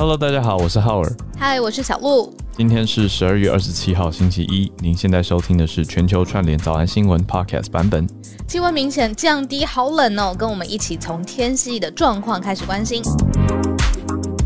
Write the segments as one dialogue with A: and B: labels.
A: Hello，大家好，我是浩尔。
B: 嗨，我是小鹿。
A: 今天是十二月二十七号，星期一。您现在收听的是全球串联早安新闻 Podcast 版本。
B: 气温明显降低，好冷哦！跟我们一起从天气的状况开始关心。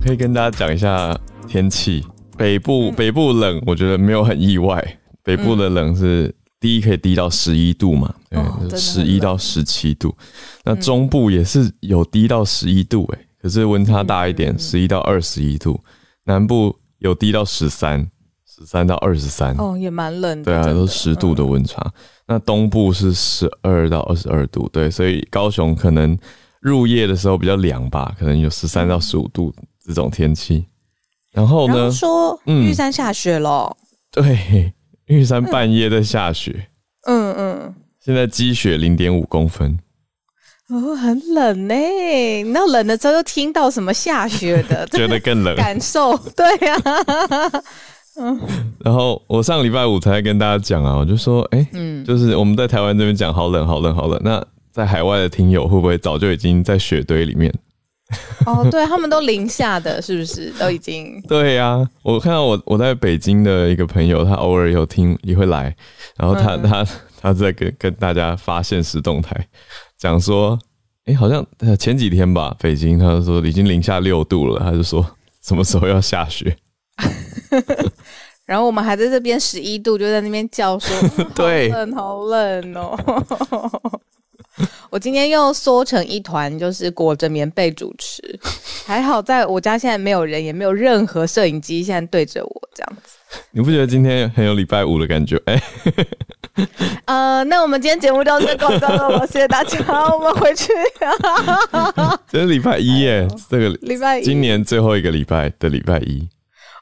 A: 可以跟大家讲一下天气。北部、嗯、北部冷，我觉得没有很意外。北部的冷是低，可以低到十一度嘛？嗯、对，十一到十七度。那中部也是有低到十一度、欸，哎。可是温差大一点，十一到二十一度，南部有低到十三，十三到二十三，
B: 哦，也蛮冷的。
A: 对啊，都十度的温差。嗯、那东部是十二到二十二度，对，所以高雄可能入夜的时候比较凉吧，可能有十三到十五度这种天气。然后呢？
B: 说玉山下雪了、
A: 嗯。对，玉山半夜在下雪。
B: 嗯嗯。
A: 现在积雪零点五公分。
B: 哦，很冷呢。那冷的时候又听到什么下雪的，
A: 觉得更冷。
B: 感受对呀、啊。
A: 嗯。然后我上礼拜五才跟大家讲啊，我就说，哎、欸，嗯，就是我们在台湾这边讲好冷，好冷，好冷。那在海外的听友会不会早就已经在雪堆里面？
B: 哦，对，他们都零下的，是不是都已经？
A: 对呀、啊，我看到我我在北京的一个朋友，他偶尔有听也会来，然后他、嗯、他他在跟跟大家发现实动态。讲说，哎、欸，好像前几天吧，北京他就说已经零下六度了，他就说什么时候要下雪？
B: 然后我们还在这边十一度，就在那边叫说，
A: 对，
B: 好冷，好冷哦。我今天又缩成一团，就是裹着棉被主持，还好在我家现在没有人，也没有任何摄影机现在对着我这样子。
A: 你不觉得今天很有礼拜五的感觉？哎、欸，
B: 呃，那我们今天节目就到这广告了，谢谢大家，我们回去。
A: 这是礼拜一耶，这个礼拜一，今年最后一个礼拜的礼拜一。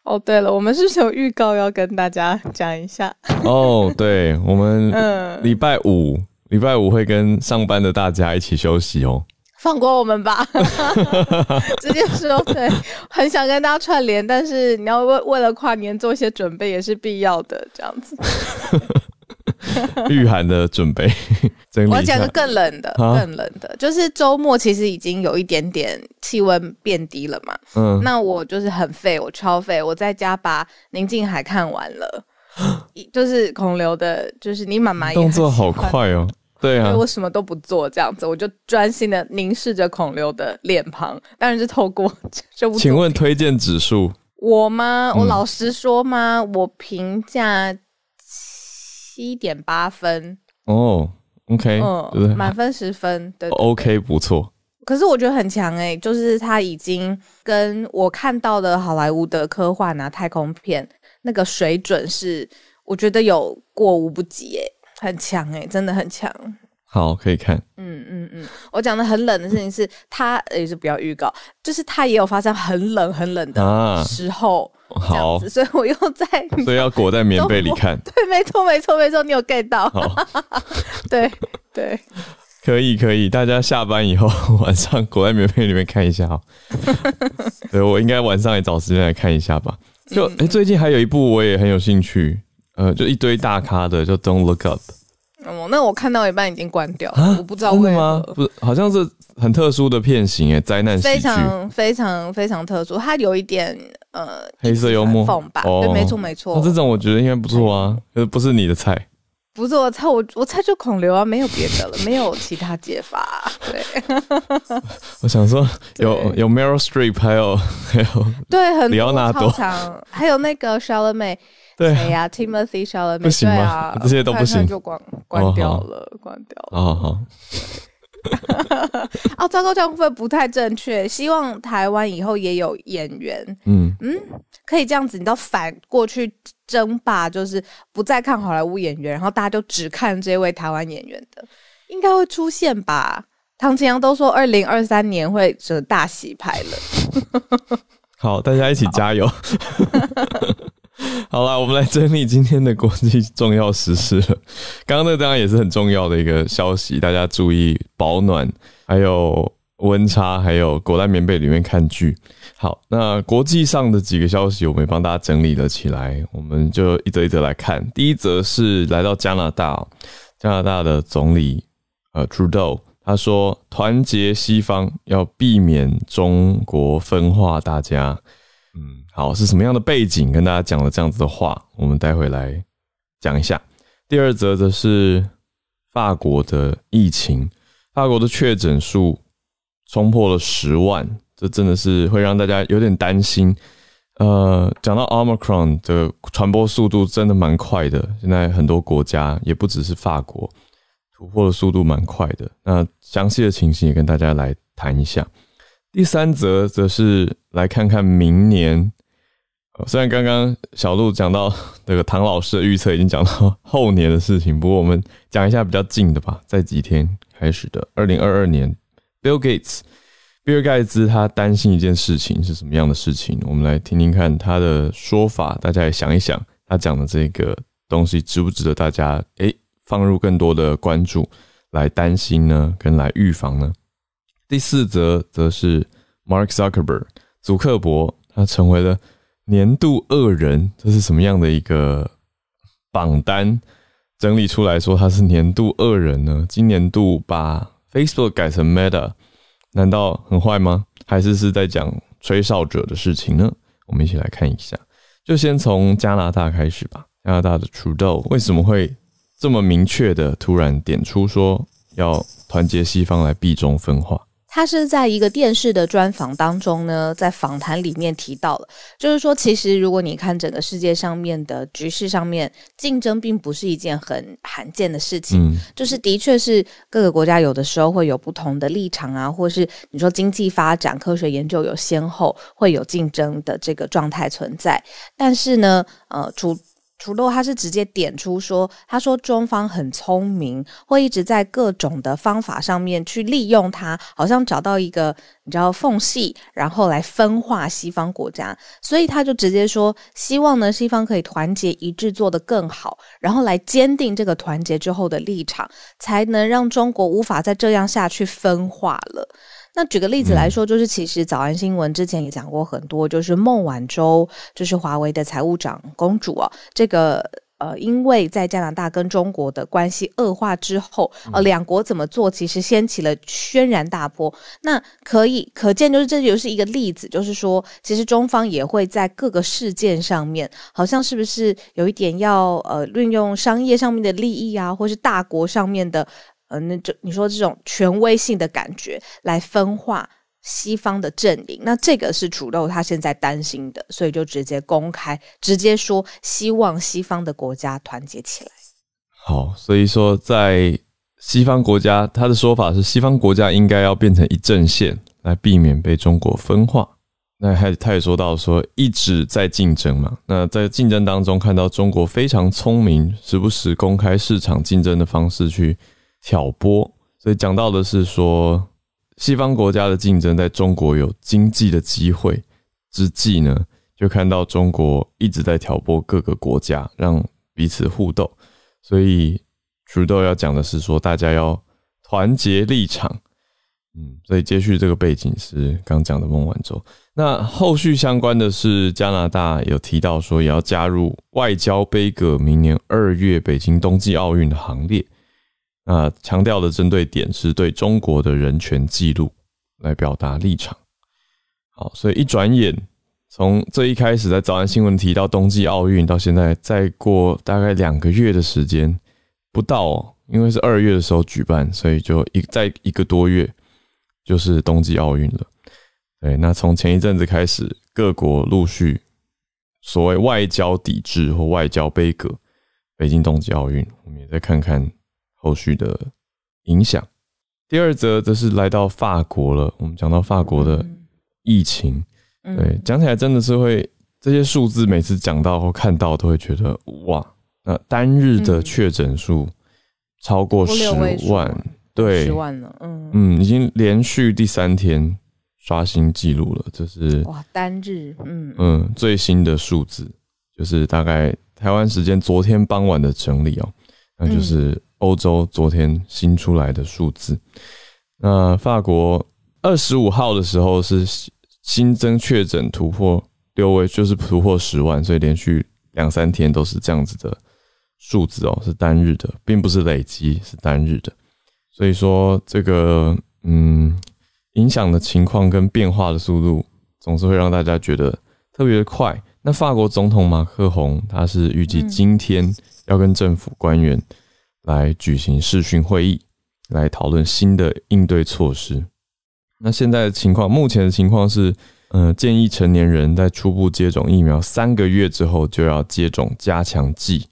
B: 哦，对了，我们是不是有预告要跟大家讲一下？
A: 哦，对，我们嗯，礼拜五，礼拜五会跟上班的大家一起休息哦。
B: 放过我们吧，直接说对，很想跟大家串联，但是你要为为了跨年做一些准备也是必要的，这样子。
A: 御寒的准备，
B: 我要讲个更冷的，啊、更冷的，就是周末其实已经有一点点气温变低了嘛。嗯，那我就是很废，我超废，我在家把宁静海看完了，就是孔刘的，就是你妈妈也
A: 动作好快哦。对啊，
B: 我什么都不做，这样子我就专心的凝视着孔刘的脸庞，当然是透过 这部。
A: 请问推荐指数？
B: 我吗？我老实说吗？嗯、我评价七点八分。
A: 哦，OK，
B: 嗯，满分十分，对
A: ，，OK，不错。
B: 可是我觉得很强哎、欸，就是他已经跟我看到的好莱坞的科幻啊、太空片那个水准是，我觉得有过无不及哎、欸。很强哎、欸，真的很强。
A: 好，可以看。
B: 嗯嗯嗯，我讲的很冷的事情是，他也是不要预告，就是他也有发生很冷很冷的时候。啊、好，所以我又在，
A: 所以要裹在棉被里看。
B: 对，没错没错没错，你有 get 到。
A: 好
B: 对对，
A: 可以可以，大家下班以后 晚上裹在棉被里面看一下哈。对，我应该晚上也找时间来看一下吧。就哎、最近还有一部我也很有兴趣。呃，就一堆大咖的，就 Don't Look Up。
B: 哦，那我看到一半已经关掉了，我不知道为什么。
A: 不是，好像是很特殊的片型诶，灾难喜剧。
B: 非常非常非常特殊，它有一点呃
A: 黑色幽默
B: 吧？哦、对，没错没错。
A: 那这种我觉得应该不错啊，可是不是你的菜。
B: 不是我菜，我我菜就孔刘啊，没有别的了，没有其他解法、啊。对，
A: 我想说有有 Meryl Streep，还有还有
B: 对，很
A: 里奥纳多，
B: 还有那个 Chalamet。对呀，Timothy Chalamet
A: 不行吗？啊、这些都不行，
B: 就关关掉了，哦、关掉了。
A: 好好。
B: 哦，糟糕，这样会不会不太正确？希望台湾以后也有演员，嗯嗯，可以这样子，你都反过去争霸，就是不再看好莱坞演员，然后大家就只看这位台湾演员的，应该会出现吧？唐青阳都说二零二三年会是大洗牌了。
A: 好，大家一起加油。好啦，我们来整理今天的国际重要时事了。刚刚那当然也是很重要的一个消息，大家注意保暖，还有温差，还有裹在棉被里面看剧。好，那国际上的几个消息，我们也帮大家整理了起来，我们就一则一则来看。第一则是来到加拿大，加拿大的总理呃 Trudeau，他说团结西方，要避免中国分化大家。嗯，好，是什么样的背景跟大家讲了这样子的话？我们待会来讲一下。第二则则是法国的疫情，法国的确诊数冲破了十万，这真的是会让大家有点担心。呃，讲到 Omicron 的传播速度真的蛮快的，现在很多国家也不只是法国，突破的速度蛮快的。那详细的情形也跟大家来谈一下。第三则则是来看看明年。虽然刚刚小鹿讲到这个唐老师的预测已经讲到后年的事情，不过我们讲一下比较近的吧，在几天开始的二零二二年，Bill Gates，比尔盖茨他担心一件事情是什么样的事情？我们来听听看他的说法，大家也想一想，他讲的这个东西值不值得大家诶放入更多的关注来担心呢？跟来预防呢？第四则则是 Mark Zuckerberg，祖克伯，他成为了年度恶人，这是什么样的一个榜单整理出来说他是年度恶人呢？今年度把 Facebook 改成 Meta，难道很坏吗？还是是在讲吹哨者的事情呢？我们一起来看一下，就先从加拿大开始吧。加拿大的 Trudeau 为什么会这么明确的突然点出说要团结西方来避中分化？
B: 他是在一个电视的专访当中呢，在访谈里面提到了，就是说，其实如果你看整个世界上面的局势上面，竞争并不是一件很罕见的事情，嗯，就是的确是各个国家有的时候会有不同的立场啊，或是你说经济发展、科学研究有先后，会有竞争的这个状态存在，但是呢，呃，主。除了他是直接点出说，他说中方很聪明，会一直在各种的方法上面去利用它，好像找到一个你知道缝隙，然后来分化西方国家。所以他就直接说，希望呢西方可以团结一致，做得更好，然后来坚定这个团结之后的立场，才能让中国无法再这样下去分化了。那举个例子来说，就是其实早安新闻之前也讲过很多，就是孟晚舟，就是华为的财务长公主啊，这个呃，因为在加拿大跟中国的关系恶化之后，呃，两国怎么做，其实掀起了轩然大波。那可以可见，就是这就是一个例子，就是说，其实中方也会在各个事件上面，好像是不是有一点要呃运用商业上面的利益啊，或是大国上面的。呃，那就你说这种权威性的感觉来分化西方的阵营，那这个是主流他现在担心的，所以就直接公开直接说希望西方的国家团结起来。
A: 好，所以说在西方国家，他的说法是西方国家应该要变成一阵线，来避免被中国分化。那还他也说到说一直在竞争嘛，那在竞争当中看到中国非常聪明，时不时公开市场竞争的方式去。挑拨，所以讲到的是说，西方国家的竞争在中国有经济的机会之际呢，就看到中国一直在挑拨各个国家，让彼此互斗。所以，Trudeau 要讲的是说，大家要团结立场。嗯，所以接续这个背景是刚讲的孟晚舟。那后续相关的是加拿大有提到说，也要加入外交杯葛明年二月北京冬季奥运的行列。那强调的针对点是对中国的人权记录来表达立场。好，所以一转眼，从这一开始在早安新闻提到冬季奥运，到现在再过大概两个月的时间不到哦，因为是二月的时候举办，所以就一再一个多月就是冬季奥运了。对，那从前一阵子开始，各国陆续所谓外交抵制或外交杯葛北京冬季奥运，我们也再看看。后续的影响。第二则则是来到法国了。我们讲到法国的疫情，嗯、对，讲起来真的是会这些数字，每次讲到或看到都会觉得哇，那单日的确诊数超过十万，对，
B: 十万了，嗯
A: 嗯，已经连续第三天刷新记录了，这是
B: 哇，单日，嗯
A: 嗯，最新的数字就是大概台湾时间昨天傍晚的整理哦，那就是。欧洲昨天新出来的数字，那法国二十五号的时候是新增确诊突破六位，就是突破十万，所以连续两三天都是这样子的数字哦，是单日的，并不是累积，是单日的。所以说这个嗯，影响的情况跟变化的速度，总是会让大家觉得特别快。那法国总统马克宏他是预计今天要跟政府官员来举行视讯会议，来讨论新的应对措施。那现在的情况，目前的情况是，嗯、呃，建议成年人在初步接种疫苗三个月之后就要接种加强剂。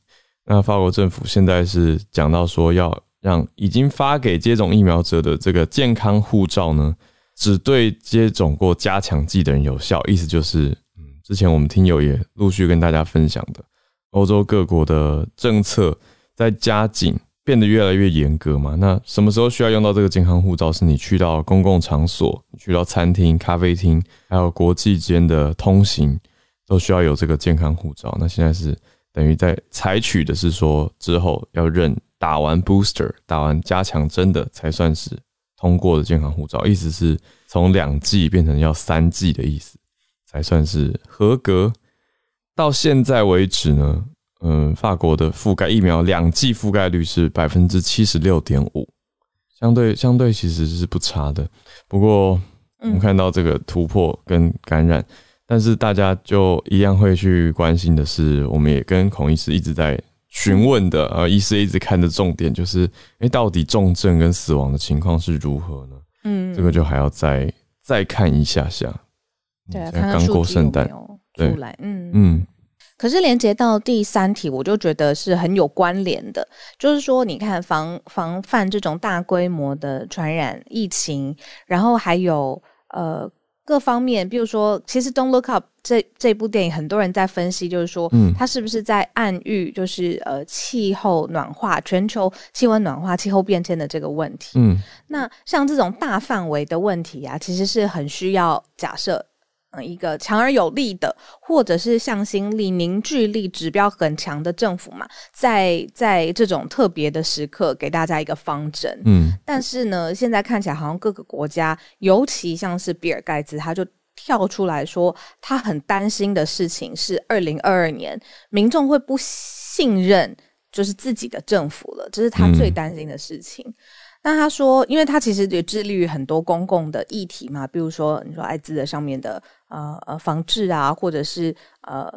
A: 那法国政府现在是讲到说，要让已经发给接种疫苗者的这个健康护照呢，只对接种过加强剂的人有效。意思就是，嗯，之前我们听友也陆续跟大家分享的，欧洲各国的政策在加紧，变得越来越严格嘛。那什么时候需要用到这个健康护照？是你去到公共场所，去到餐厅、咖啡厅，还有国际间的通行，都需要有这个健康护照。那现在是。等于在采取的是说，之后要认打完 booster、打完加强针的才算是通过的健康护照，意思是从两剂变成要三剂的意思，才算是合格。到现在为止呢，嗯，法国的覆盖疫苗两剂覆盖率是百分之七十六点五，相对相对其实是不差的。不过我们看到这个突破跟感染。但是大家就一样会去关心的是，我们也跟孔医师一直在询问的，呃，医师一直看的重点就是，哎，到底重症跟死亡的情况是如何呢？嗯，这个就还要再再看一下下。
B: 对啊，刚过圣诞，出来，嗯嗯。可是连接到第三题，我就觉得是很有关联的，就是说，你看防防范这种大规模的传染疫情，然后还有呃。各方面，比如说，其实《Don't Look Up》这这部电影，很多人在分析，就是说，嗯，它是不是在暗喻，就是呃，气候暖化、全球气温暖化、气候变迁的这个问题。嗯，那像这种大范围的问题啊，其实是很需要假设。嗯，一个强而有力的，或者是向心力、凝聚力指标很强的政府嘛，在在这种特别的时刻给大家一个方针。嗯，但是呢，现在看起来好像各个国家，尤其像是比尔盖茨，他就跳出来说，他很担心的事情是，二零二二年民众会不信任就是自己的政府了，这是他最担心的事情。嗯那他说，因为他其实也致力于很多公共的议题嘛，比如说你说艾滋的上面的呃呃防治啊，或者是呃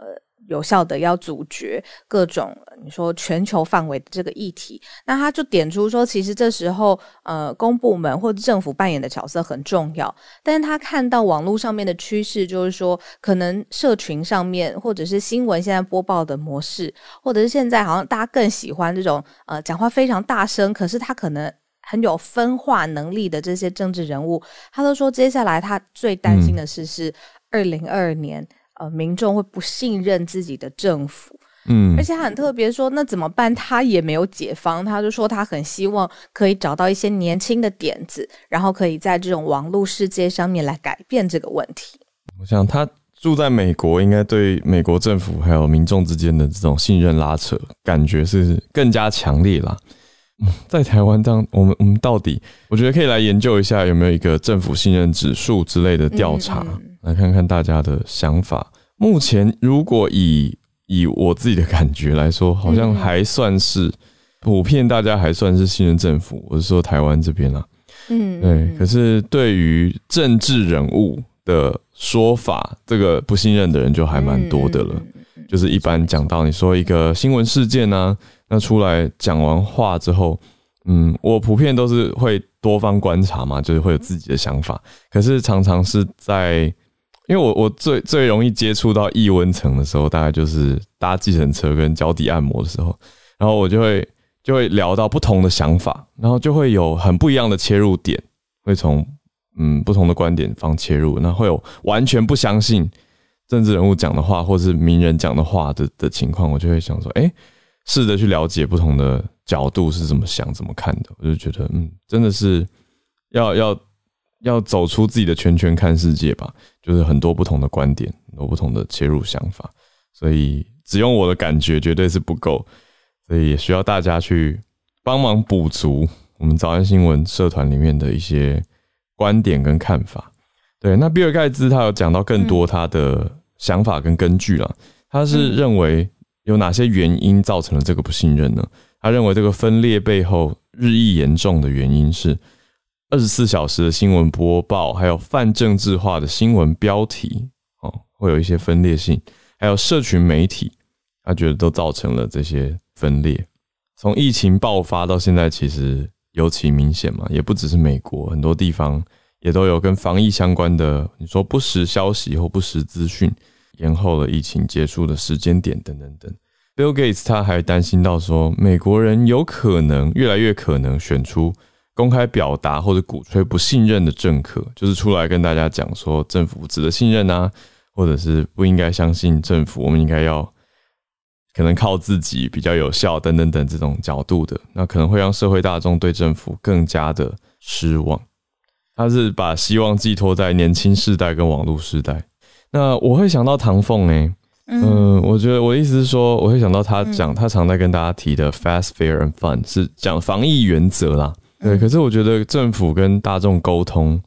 B: 有效的要阻绝各种你说全球范围的这个议题。那他就点出说，其实这时候呃公部门或者政府扮演的角色很重要，但是他看到网络上面的趋势，就是说可能社群上面或者是新闻现在播报的模式，或者是现在好像大家更喜欢这种呃讲话非常大声，可是他可能。很有分化能力的这些政治人物，他都说接下来他最担心的事是二零二二年，呃，民众会不信任自己的政府，嗯，而且他很特别说，那怎么办？他也没有解方，他就说他很希望可以找到一些年轻的点子，然后可以在这种网络世界上面来改变这个问题。
A: 我想他住在美国，应该对美国政府还有民众之间的这种信任拉扯，感觉是更加强烈啦。在台湾这样，我们我们到底，我觉得可以来研究一下有没有一个政府信任指数之类的调查，嗯嗯，来看看大家的想法。目前，如果以以我自己的感觉来说，好像还算是普遍，大家还算是信任政府。我是说台湾这边啦，嗯，对。可是对于政治人物的说法，这个不信任的人就还蛮多的了。就是一般讲到你说一个新闻事件呢、啊。那出来讲完话之后，嗯，我普遍都是会多方观察嘛，就是会有自己的想法。可是常常是在，因为我我最最容易接触到异温层的时候，大概就是搭计程车跟脚底按摩的时候，然后我就会就会聊到不同的想法，然后就会有很不一样的切入点，会从嗯不同的观点方切入，那会有完全不相信政治人物讲的话，或是名人讲的话的的情况，我就会想说，哎、试着去了解不同的角度是怎么想、怎么看的，我就觉得，嗯，真的是要要要走出自己的圈圈看世界吧，就是很多不同的观点，很多不同的切入想法，所以只用我的感觉绝对是不够，所以也需要大家去帮忙补足我们早安新闻社团里面的一些观点跟看法。对，那比尔盖茨他有讲到更多他的想法跟根据了，他是认为。有哪些原因造成了这个不信任呢？他认为这个分裂背后日益严重的原因是二十四小时的新闻播报，还有泛政治化的新闻标题，哦，会有一些分裂性，还有社群媒体，他觉得都造成了这些分裂。从疫情爆发到现在，其实尤其明显嘛，也不只是美国，很多地方也都有跟防疫相关的，你说不实消息或不实资讯，延后了疫情结束的时间点等等等。Bill Gates 他还担心到说，美国人有可能越来越可能选出公开表达或者鼓吹不信任的政客，就是出来跟大家讲说政府值得信任啊，或者是不应该相信政府，我们应该要可能靠自己比较有效等等等这种角度的，那可能会让社会大众对政府更加的失望。他是把希望寄托在年轻世代跟网络世代。那我会想到唐凤诶。嗯，我觉得我的意思是说，我会想到他讲，他常在跟大家提的 fast, fair and fun 是讲防疫原则啦。对，可是我觉得政府跟大众沟通，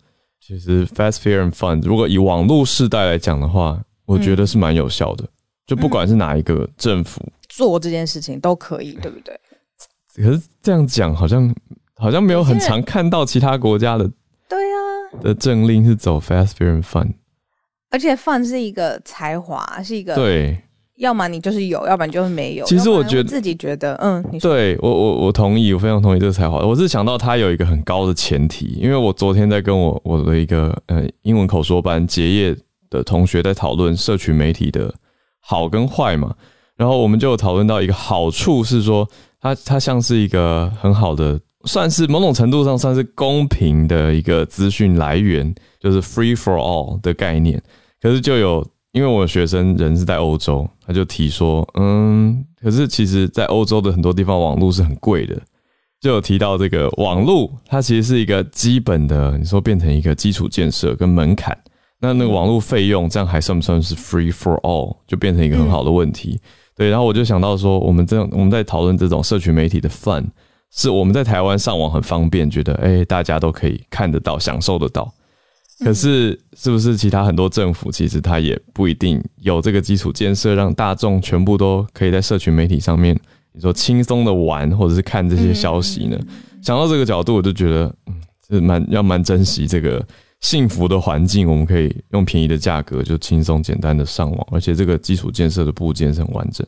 A: 其实 fast, fair and fun，如果以网络世代来讲的话，我觉得是蛮有效的。就不管是哪一个政府
B: 做这件事情都可以，对不对？
A: 可是这样讲好像好像没有很常看到其他国家的
B: 对啊
A: 的政令是走 fast, fair and fun。
B: 而且 fun 是一个才华，是一个
A: 对，
B: 要么你就是有，要不然就是没有。
A: 其实我觉得
B: 自己觉得，嗯，你
A: 对我我我同意，我非常同意这个才华。我是想到他有一个很高的前提，因为我昨天在跟我我的一个呃英文口说班结业的同学在讨论社群媒体的好跟坏嘛，然后我们就有讨论到一个好处是说，它它像是一个很好的，算是某种程度上算是公平的一个资讯来源，就是 free for all 的概念。可是就有，因为我学生人是在欧洲，他就提说，嗯，可是其实，在欧洲的很多地方，网络是很贵的。就有提到这个网络，它其实是一个基本的，你说变成一个基础建设跟门槛，那那个网络费用，这样还算不算是 free for all？就变成一个很好的问题。对，然后我就想到说，我们这样我们在讨论这种社群媒体的 fun，是我们在台湾上网很方便，觉得哎，大家都可以看得到、享受得到。可是，是不是其他很多政府其实它也不一定有这个基础建设，让大众全部都可以在社群媒体上面，你说轻松的玩或者是看这些消息呢？想到这个角度，我就觉得，嗯，是蛮要蛮珍惜这个幸福的环境，我们可以用便宜的价格就轻松简单的上网，而且这个基础建设的部件是很完整。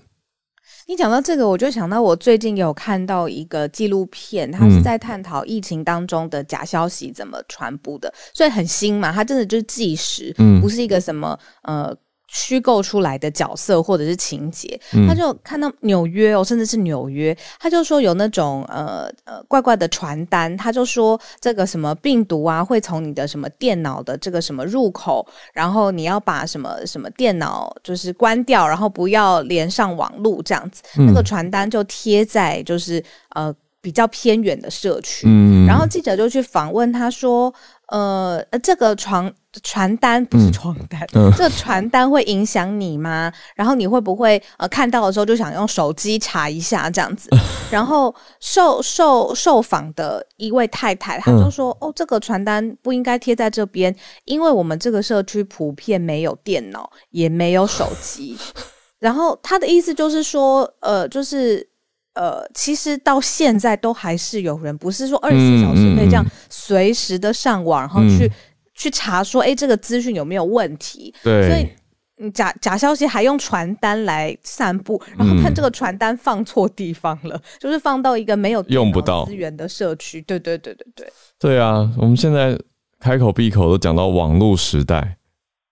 B: 你讲到这个，我就想到我最近有看到一个纪录片，它是在探讨疫情当中的假消息怎么传播的，所以很新嘛，它真的就是纪实，不是一个什么呃。虚构出来的角色或者是情节，他就看到纽约哦，甚至是纽约，他就说有那种呃呃怪怪的传单，他就说这个什么病毒啊会从你的什么电脑的这个什么入口，然后你要把什么什么电脑就是关掉，然后不要连上网路这样子，那个传单就贴在就是呃比较偏远的社区，然后记者就去访问他说。呃，这个床传单不是床单，这个传单会影响你吗？然后你会不会呃看到的时候就想用手机查一下这样子？然后受受受访的一位太太，她就说：“嗯、哦，这个传单不应该贴在这边，因为我们这个社区普遍没有电脑，也没有手机。”然后他的意思就是说，呃，就是。呃，其实到现在都还是有人，不是说二十四小时可以这样随时的上网，嗯、然后去、嗯、去查说，哎，这个资讯有没有问题？
A: 对，
B: 所以假假消息还用传单来散布，然后看这个传单放错地方了，嗯、就是放到一个没有用不到资源的社区。对对对对对。
A: 对啊，我们现在开口闭口都讲到网络时代，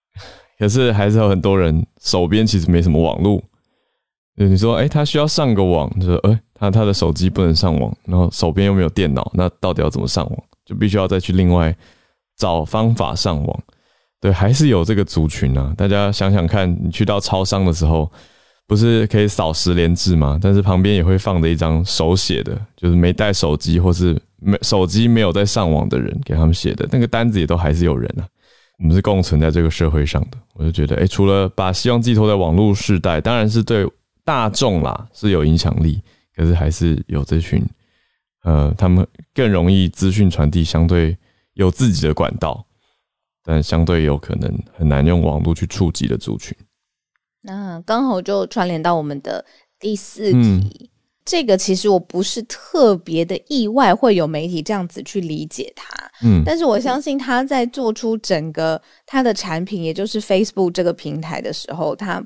A: 可是还是有很多人手边其实没什么网络。你说，哎、他需要上个网，就说，哎、他他的手机不能上网，然后手边又没有电脑，那到底要怎么上网？就必须要再去另外找方法上网。对，还是有这个族群啊。大家想想看，你去到超商的时候，不是可以扫十连制吗？但是旁边也会放着一张手写的，就是没带手机或是没手机没有在上网的人给他们写的那个单子，也都还是有人啊。我们是共存在这个社会上的。我就觉得，哎、除了把希望寄托在网络世代，当然是对。大众啦是有影响力，可是还是有这群，呃，他们更容易资讯传递，相对有自己的管道，但相对有可能很难用网络去触及的族群。
B: 那刚好就串联到我们的第四题，嗯、这个其实我不是特别的意外，会有媒体这样子去理解它。嗯，但是我相信他在做出整个他的产品，也就是 Facebook 这个平台的时候，他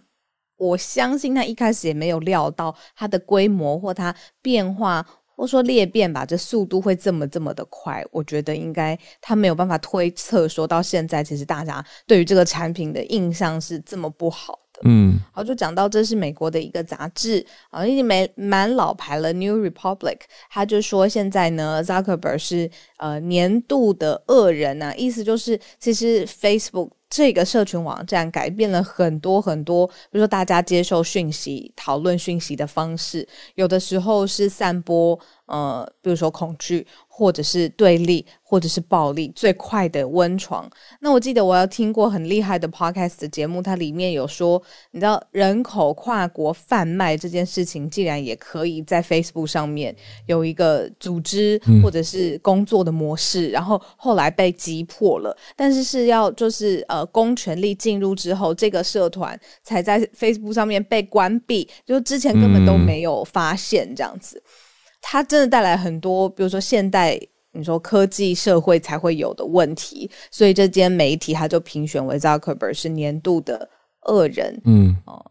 B: 我相信他一开始也没有料到它的规模或它变化，或说裂变吧，这速度会这么这么的快。我觉得应该他没有办法推测，说到现在其实大家对于这个产品的印象是这么不好。嗯，好，就讲到这是美国的一个杂志啊，已经蛮蛮老牌了。New Republic，他就说现在呢，Zuckerberg 是呃年度的恶人啊，意思就是其实 Facebook 这个社群网站改变了很多很多，比如说大家接受讯息、讨论讯息的方式，有的时候是散播呃，比如说恐惧。或者是对立，或者是暴力，最快的温床。那我记得我要听过很厉害的 podcast 的节目，它里面有说，你知道人口跨国贩卖这件事情，竟然也可以在 Facebook 上面有一个组织或者是工作的模式，嗯、然后后来被击破了，但是是要就是呃公权力进入之后，这个社团才在 Facebook 上面被关闭，就之前根本都没有发现这样子。它真的带来很多，比如说现代你说科技社会才会有的问题，所以这间媒体它就评选为 Zuckerberg 是年度的恶人。嗯哦，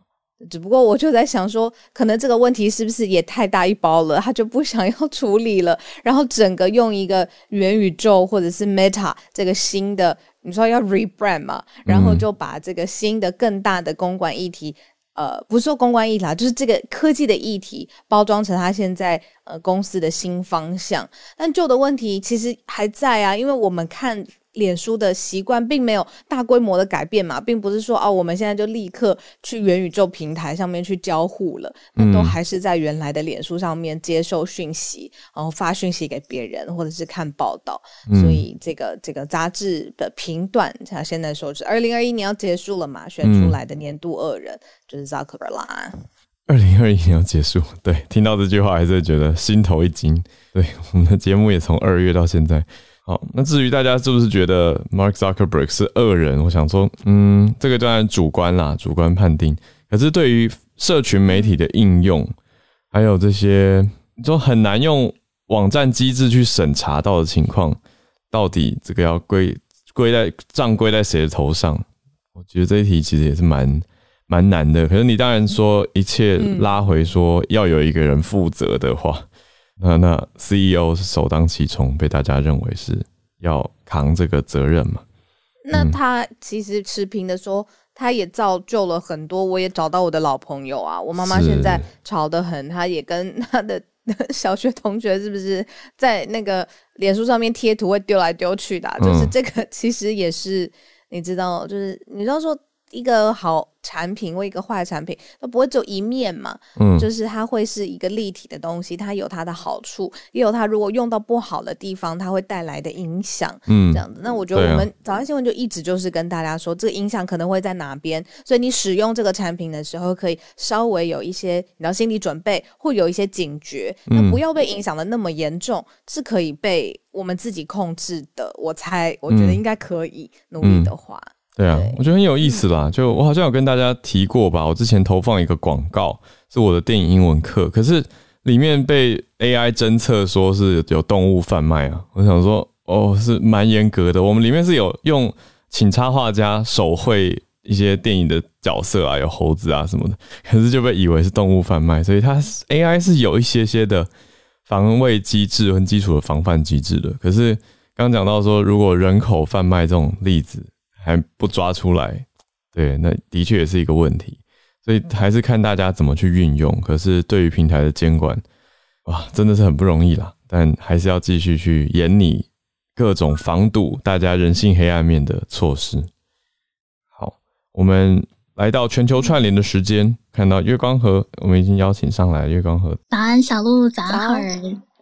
B: 只不过我就在想说，可能这个问题是不是也太大一包了，他就不想要处理了，然后整个用一个元宇宙或者是 Meta 这个新的，你说要 rebrand 嘛，然后就把这个新的更大的公关议题。呃，不是说公关议题啦，就是这个科技的议题包装成他现在呃公司的新方向，但旧的问题其实还在啊，因为我们看。脸书的习惯并没有大规模的改变嘛，并不是说哦，我们现在就立刻去元宇宙平台上面去交互了，那都还是在原来的脸书上面接受讯息，然后发讯息给别人，或者是看报道。嗯、所以这个这个杂志的评断，像现在说是二零二一年要结束了嘛，选出来的年度恶人、嗯、就是 Zuckerberg 啦。
A: 二零二一年要结束，对，听到这句话还是觉得心头一惊。对，我们的节目也从二月到现在。好，那至于大家是不是觉得 Mark Zuckerberg 是恶人？我想说，嗯，这个当然主观啦，主观判定。可是对于社群媒体的应用，还有这些就很难用网站机制去审查到的情况，到底这个要归归在账归在谁的头上？我觉得这一题其实也是蛮蛮难的。可是你当然说一切拉回说要有一个人负责的话。那那 CEO 是首当其冲，被大家认为是要扛这个责任嘛？
B: 那他其实持平的说，他也造就了很多。我也找到我的老朋友啊，我妈妈现在吵得很，她也跟她的小学同学是不是在那个脸书上面贴图会丢来丢去的啊？就是这个其实也是你知道，就是你知道说一个好。产品或一个坏产品它不会只有一面嘛，嗯，就是它会是一个立体的东西，它有它的好处，也有它如果用到不好的地方，它会带来的影响，嗯，这样子。那我觉得我们早安新闻就一直就是跟大家说，这个影响可能会在哪边，所以你使用这个产品的时候，可以稍微有一些你要心理准备，会有一些警觉，那不要被影响的那么严重，是可以被我们自己控制的。我猜，我觉得应该可以努力的话。嗯嗯
A: 对啊，我觉得很有意思啦。就我好像有跟大家提过吧，我之前投放一个广告，是我的电影英文课，可是里面被 AI 侦测说是有动物贩卖啊。我想说，哦，是蛮严格的。我们里面是有用请插画家手绘一些电影的角色啊，有猴子啊什么的，可是就被以为是动物贩卖，所以它 AI 是有一些些的防卫机制和基础的防范机制的。可是刚讲到说，如果人口贩卖这种例子，还不抓出来，对，那的确也是一个问题，所以还是看大家怎么去运用。可是对于平台的监管，哇，真的是很不容易啦。但还是要继续去研拟各种防堵大家人性黑暗面的措施。好，我们来到全球串联的时间，看到月光河，我们已经邀请上来月光河。
C: 早安，小鹿，早安。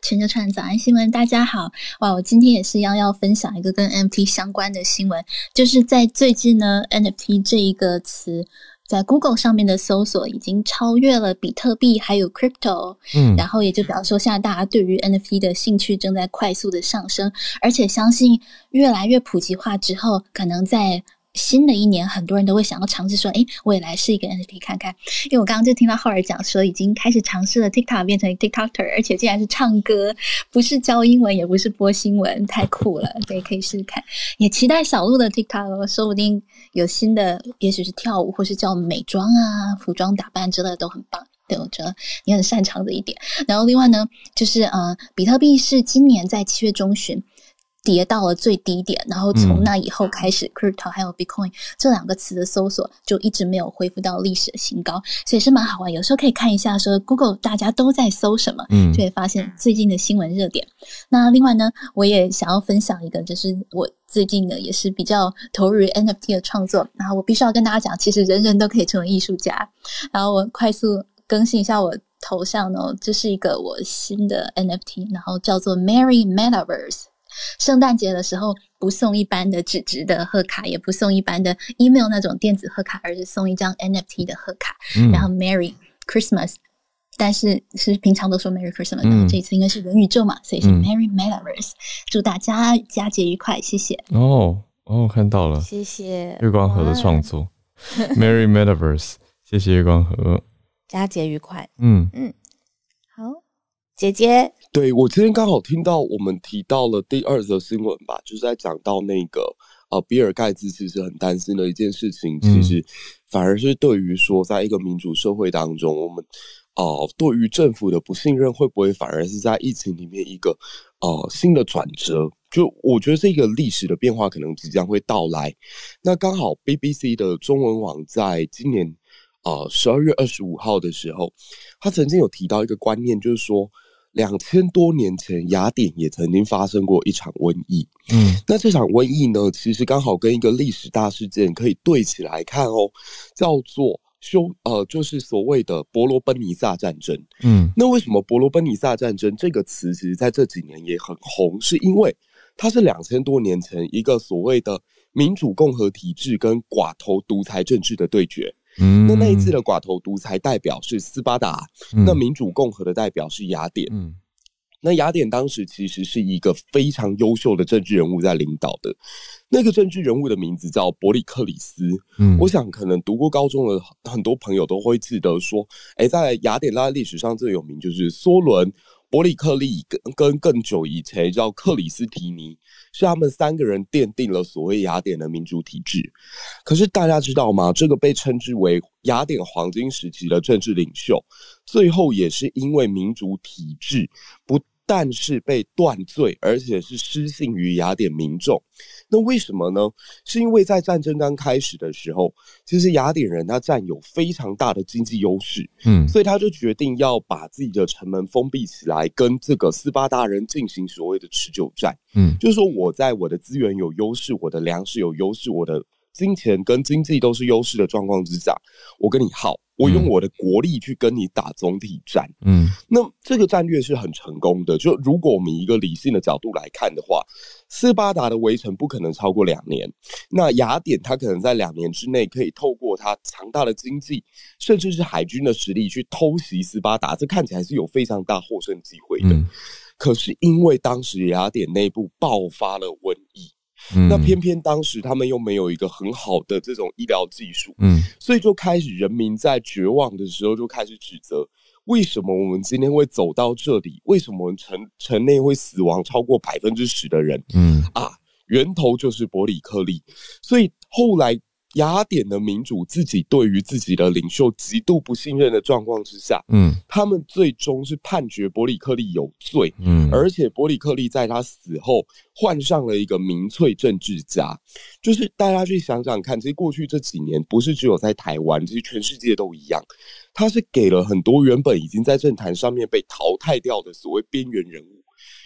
C: 全球串早安新闻，大家好！哇，我今天也是要要分享一个跟 NFT 相关的新闻，就是在最近呢，NFT 这一个词在 Google 上面的搜索已经超越了比特币还有 Crypto，嗯，然后也就表示说，现在大家对于 NFT 的兴趣正在快速的上升，而且相信越来越普及化之后，可能在新的一年，很多人都会想要尝试说：“哎，我也来试一个 NFT 看看。”因为我刚刚就听到浩尔讲说，已经开始尝试了 TikTok 变成 TikToker，而且竟然是唱歌，不是教英文，也不是播新闻，太酷了！对，可以试试看。也期待小鹿的 TikTok 哦，说不定有新的，也许是跳舞，或是叫美妆啊、服装打扮之类的都很棒。对，我觉得你很擅长的一点。然后另外呢，就是呃，比特币是今年在七月中旬。跌到了最低点，然后从那以后开始、嗯、，crypto 还有 bitcoin 这两个词的搜索就一直没有恢复到历史的新高，所以是蛮好玩。有时候可以看一下说 Google 大家都在搜什么，嗯，就会发现最近的新闻热点。那另外呢，我也想要分享一个，就是我最近呢也是比较投入 NFT 的创作。然后我必须要跟大家讲，其实人人都可以成为艺术家。然后我快速更新一下我头像呢，这是一个我新的 NFT，然后叫做 Merry Metaverse。圣诞节的时候不送一般的纸质的贺卡，也不送一般的 email 那种电子贺卡，而是送一张 NFT 的贺卡，嗯、然后 Merry Christmas，但是是平常都说 Merry Christmas，嗯、然后这一次应该是元宇宙嘛，所以是 Merry Metaverse，嗯、祝大家佳节愉快，谢谢。
A: 哦哦，看到了，
B: 谢谢。
A: 月光河的创作，Merry Metaverse，谢谢月光河，
B: 佳节愉快，嗯。嗯，好，姐姐。
D: 对，我今天刚好听到我们提到了第二则新闻吧，就是在讲到那个呃，比尔盖茨其实很担心的一件事情，其实反而是对于说，在一个民主社会当中，我们呃对于政府的不信任会不会反而是在疫情里面一个呃新的转折？就我觉得这个历史的变化可能即将会到来。那刚好 BBC 的中文网在今年呃十二月二十五号的时候，他曾经有提到一个观念，就是说。两千多年前，雅典也曾经发生过一场瘟疫。嗯，那这场瘟疫呢，其实刚好跟一个历史大事件可以对起来看哦，叫做修呃，就是所谓的伯罗奔尼撒战争。嗯，那为什么伯罗奔尼撒战争这个词，其实在这几年也很红，是因为它是两千多年前一个所谓的民主共和体制跟寡头独裁政治的对决。嗯，那那一次的寡头独裁代表是斯巴达，嗯、那民主共和的代表是雅典。嗯，那雅典当时其实是一个非常优秀的政治人物在领导的，那个政治人物的名字叫伯里克里斯。嗯，我想可能读过高中的很多朋友都会记得说，哎，在雅典拉历史上最有名就是梭伦。伯里克利跟跟更久以前叫克里斯提尼，是他们三个人奠定了所谓雅典的民主体制。可是大家知道吗？这个被称之为雅典黄金时期的政治领袖，最后也是因为民主体制不。但是被断罪，而且是失信于雅典民众。那为什么呢？是因为在战争刚开始的时候，其实雅典人他占有非常大的经济优势，嗯，所以他就决定要把自己的城门封闭起来，跟这个斯巴达人进行所谓的持久战，嗯，就是说我在我的资源有优势，我的粮食有优势，我的。金钱跟经济都是优势的状况之下，我跟你耗，我用我的国力去跟你打总体战。嗯，那这个战略是很成功的。就如果我们一个理性的角度来看的话，斯巴达的围城不可能超过两年。那雅典它可能在两年之内可以透过它强大的经济，甚至是海军的实力去偷袭斯巴达，这看起来是有非常大获胜机会的。嗯，可是因为当时雅典内部爆发了瘟疫。嗯、那偏偏当时他们又没有一个很好的这种医疗技术，嗯，所以就开始人民在绝望的时候就开始指责，为什么我们今天会走到这里？为什么我们城城内会死亡超过百分之十的人？嗯啊，源头就是伯里克利，所以后来。雅典的民主自己对于自己的领袖极度不信任的状况之下，嗯，他们最终是判决伯里克利有罪，嗯，而且伯里克利在他死后换上了一个民粹政治家，就是大家去想想看，其实过去这几年不是只有在台湾，其实全世界都一样，他是给了很多原本已经在政坛上面被淘汰掉的所谓边缘人物。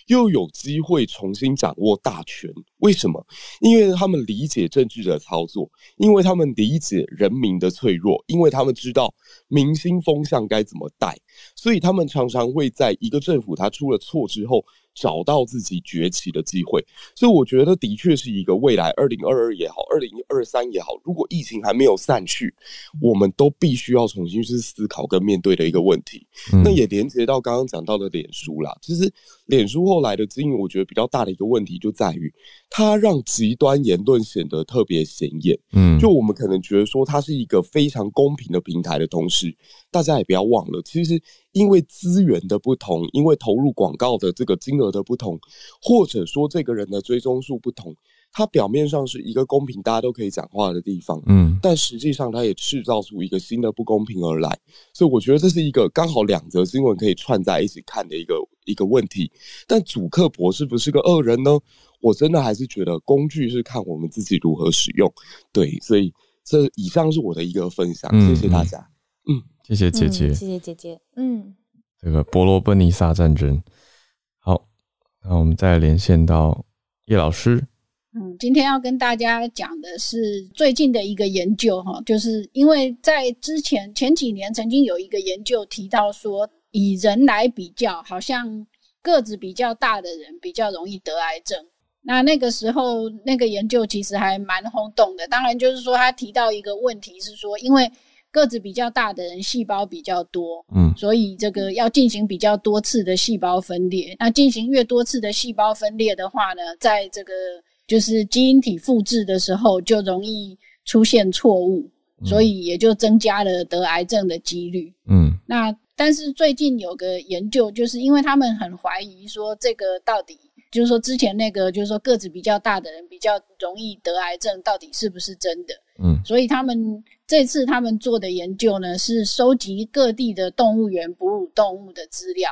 D: 又有机会重新掌握大权，为什么？因为他们理解政治的操作，因为他们理解人民的脆弱，因为他们知道明星风向该怎么带，所以他们常常会在一个政府他出了错之后，找到自己崛起的机会，所以我觉得的确是一个未来二零二二也好，二零二三也好，如果疫情还没有散去，我们都必须要重新去思考跟面对的一个问题。嗯、那也连接到刚刚讲到的脸书啦，其实脸书后来的经营，我觉得比较大的一个问题就在于，它让极端言论显得特别显眼。嗯，就我们可能觉得说它是一个非常公平的平台的同时，大家也不要忘了，其实。因为资源的不同，因为投入广告的这个金额的不同，或者说这个人的追踪数不同，它表面上是一个公平，大家都可以讲话的地方，嗯，但实际上它也制造出一个新的不公平而来。所以我觉得这是一个刚好两则新闻可以串在一起看的一个一个问题。但主客博是不是个恶人呢？我真的还是觉得工具是看我们自己如何使用。对，所以这以上是我的一个分享，谢谢大家。嗯。嗯
A: 谢谢姐姐，
B: 嗯、谢谢姐姐。嗯，
A: 这个伯罗奔尼撒战争，好，那我们再连线到叶老师。
E: 嗯，今天要跟大家讲的是最近的一个研究哈，就是因为在之前前几年曾经有一个研究提到说，以人来比较，好像个子比较大的人比较容易得癌症。那那个时候那个研究其实还蛮轰动的。当然，就是说他提到一个问题是说，因为个子比较大的人细胞比较多，嗯，所以这个要进行比较多次的细胞分裂。那进行越多次的细胞分裂的话呢，在这个就是基因体复制的时候就容易出现错误，所以也就增加了得癌症的几率。嗯，那但是最近有个研究，就是因为他们很怀疑说这个到底。就是说，之前那个就是说个子比较大的人比较容易得癌症，到底是不是真的？嗯，所以他们这次他们做的研究呢，是收集各地的动物园哺乳动物的资料，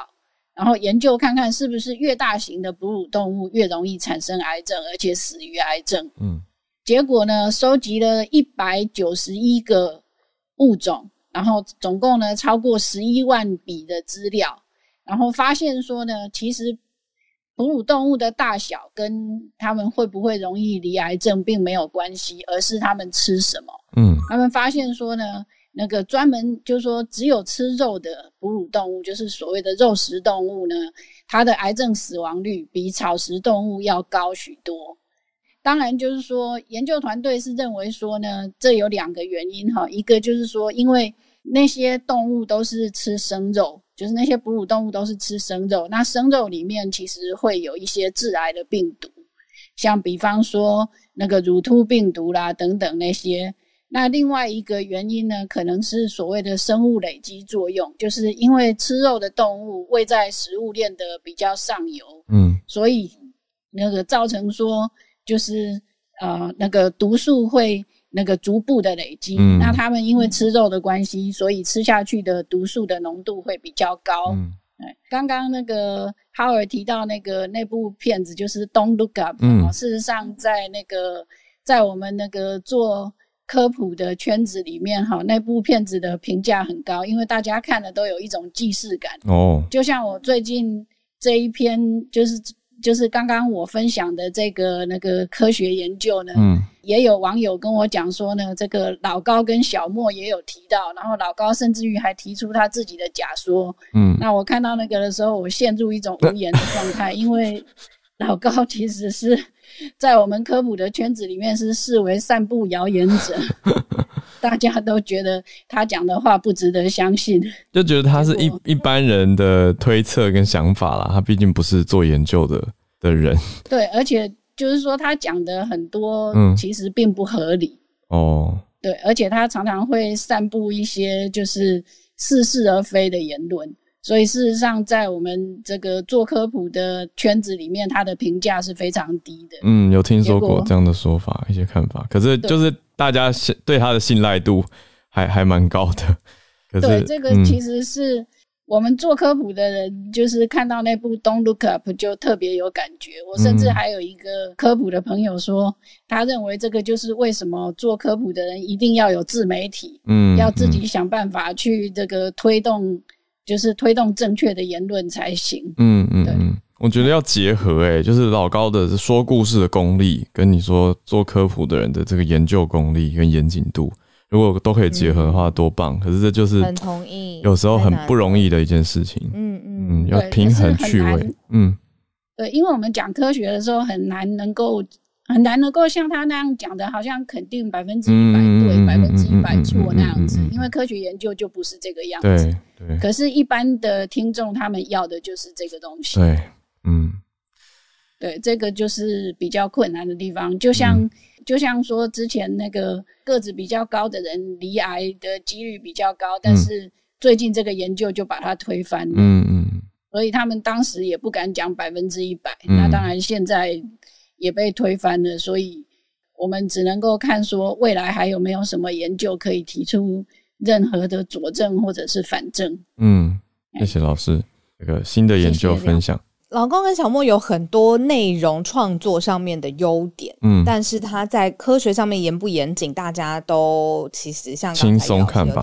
E: 然后研究看看是不是越大型的哺乳动物越容易产生癌症，而且死于癌症。嗯，结果呢，收集了一百九十一个物种，然后总共呢超过十一万笔的资料，然后发现说呢，其实。哺乳动物的大小跟它们会不会容易罹癌症并没有关系，而是它们吃什么。嗯，他们发现说呢，那个专门就是说只有吃肉的哺乳动物，就是所谓的肉食动物呢，它的癌症死亡率比草食动物要高许多。当然，就是说研究团队是认为说呢，这有两个原因哈，一个就是说因为那些动物都是吃生肉。就是那些哺乳动物都是吃生肉，那生肉里面其实会有一些致癌的病毒，像比方说那个乳突病毒啦等等那些。那另外一个原因呢，可能是所谓的生物累积作用，就是因为吃肉的动物位在食物链的比较上游，嗯，所以那个造成说就是呃那个毒素会。那个逐步的累积，嗯，那他们因为吃肉的关系，所以吃下去的毒素的浓度会比较高。嗯，刚刚那个 Howard 提到那个那部片子就是《Don't Look Up》，嗯，事实上在那个在我们那个做科普的圈子里面，哈，那部片子的评价很高，因为大家看了都有一种既视感。哦，就像我最近这一篇就是。就是刚刚我分享的这个那个科学研究呢，嗯，也有网友跟我讲说呢，这个老高跟小莫也有提到，然后老高甚至于还提出他自己的假说，嗯，那我看到那个的时候，我陷入一种无言的状态，因为老高其实是 在我们科普的圈子里面是视为散布谣言者，大家都觉得他讲的话不值得相信，
A: 就觉得他是一一般人的推测跟想法啦，他毕竟不是做研究的的人。
E: 对，而且就是说他讲的很多，其实并不合理。嗯、哦，对，而且他常常会散布一些就是似是而非的言论。所以事实上，在我们这个做科普的圈子里面，他的评价是非常低的。
A: 嗯，有听说过这样的说法，一些看法。可是就是大家信对他的信赖度还还蛮高的。可是
E: 对，这个其实是我们做科普的人，嗯、就是看到那部《Don't Look Up》就特别有感觉。我甚至还有一个科普的朋友说，他认为这个就是为什么做科普的人一定要有自媒体，嗯，要自己想办法去这个推动。就是推动正确的言论才行。嗯嗯嗯，
A: 我觉得要结合诶、欸，就是老高的说故事的功力，跟你说做科普的人的这个研究功力跟严谨度，如果都可以结合的话，多棒！嗯、可是这就是很同意，有时候很不容易的一件事情。嗯嗯嗯，要平衡趣味。嗯，
E: 对，因为我们讲科学的时候很难能够很难能够像他那样讲的，好像肯定百分之一百对，百分之一百错那样子。因为科学研究就不是这个样子。
A: 对对。
E: 可是，一般的听众他们要的就是这个东西。
A: 对，嗯，
E: 对，这个就是比较困难的地方。就像、嗯、就像说之前那个个子比较高的人，罹癌的几率比较高，但是最近这个研究就把它推翻了。
A: 嗯嗯。
E: 所以他们当时也不敢讲百分之一百，那当然现在也被推翻了。所以我们只能够看说未来还有没有什么研究可以提出任何的佐证或者是反证。
A: 嗯，谢谢老师这个新的研究分享。
B: 老公跟小莫有很多内容创作上面的优点，嗯，但是他在科学上面严不严谨，大家都其实像刚才
A: 轻松看吧。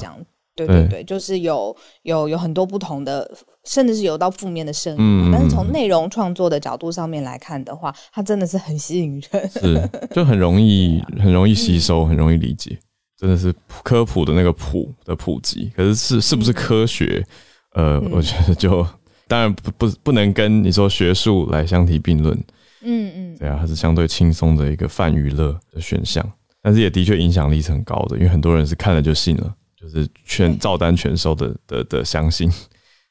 B: 对对对，对就是有有有很多不同的，甚至是有到负面的声音。嗯，但是从内容创作的角度上面来看的话，它真的是很吸引人，
A: 是 就很容易很容易吸收，很容易理解，真的是科普的那个普的普及。可是是是不是科学？嗯、呃，我觉得就当然不不不能跟你说学术来相提并论。嗯嗯，对啊，它是相对轻松的一个泛娱乐的选项，但是也的确影响力是很高的，因为很多人是看了就信了。就是全照单全收的的的相信。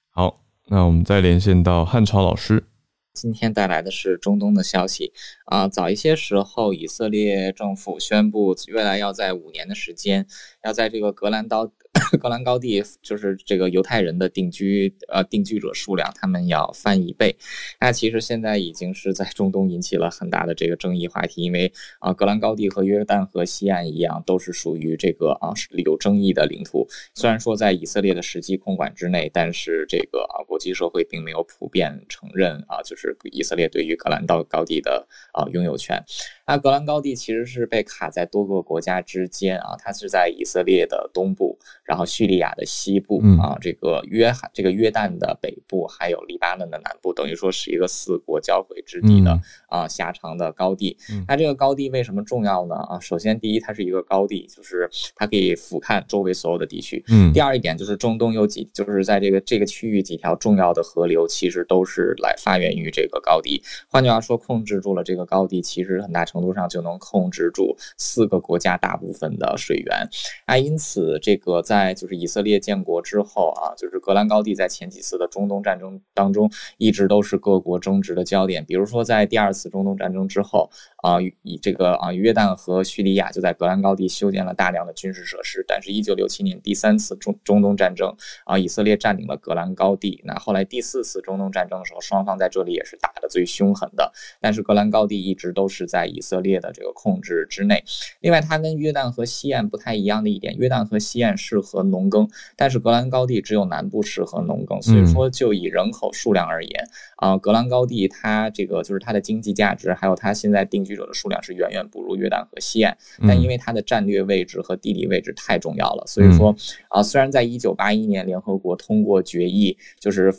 A: 好，那我们再连线到汉朝老师。
F: 今天带来的是中东的消息啊、早一些时候，以色列政府宣布，未来要在五年的时间，要在这个格兰岛。格兰高地就是这个犹太人的定居呃定居者数量，他们要翻一倍。那其实现在已经是在中东引起了很大的这个争议话题，因为啊，格兰高地和约旦河西岸一样，都是属于这个啊有争议的领土。虽然说在以色列的实际控管之内，但是这个啊国际社会并没有普遍承认啊，就是以色列对于格兰道高地的啊拥有权。那格兰高地其实是被卡在多个国家之间啊，它是在以色列的东部，然后叙利亚的西部啊，这个约翰这个约旦的北部，还有黎巴嫩的南部，等于说是一个四国交汇之地的啊狭长的高地。那这个高地为什么重要呢？啊，首先第一，它是一个高地，就是它可以俯瞰周围所有的地区。嗯。第二一点就是中东有几，就是在这个这个区域几条重要的河流，其实都是来发源于这个高地。换句话说，控制住了这个高地，其实很大程程度上就能控制住四个国家大部分的水源，啊，因此这个在就是以色列建国之后啊，就是格兰高地在前几次的中东战争当中一直都是各国争执的焦点。比如说在第二次中东战争之后啊，以这个啊约旦和叙利亚就在格兰高地修建了大量的军事设施。但是，一九六七年第三次中中东战争啊，以色列占领了格兰高地。那后来第四次中东战争的时候，双方在这里也是打得最凶狠的。但是格兰高地一直都是在以色列的这个控制之内。另外，它跟约旦河西岸不太一样的一点，约旦河西岸适合农耕，但是格兰高地只有南部适合农耕。所以说，就以人口数量而言，啊，格兰高地它这个就是它的经济价值，还有它现在定居者的数量是远远不如约旦河西岸。但因为它的战略位置和地理位置太重要了，所以说啊，虽然在一九八一年联合国通过决议，就是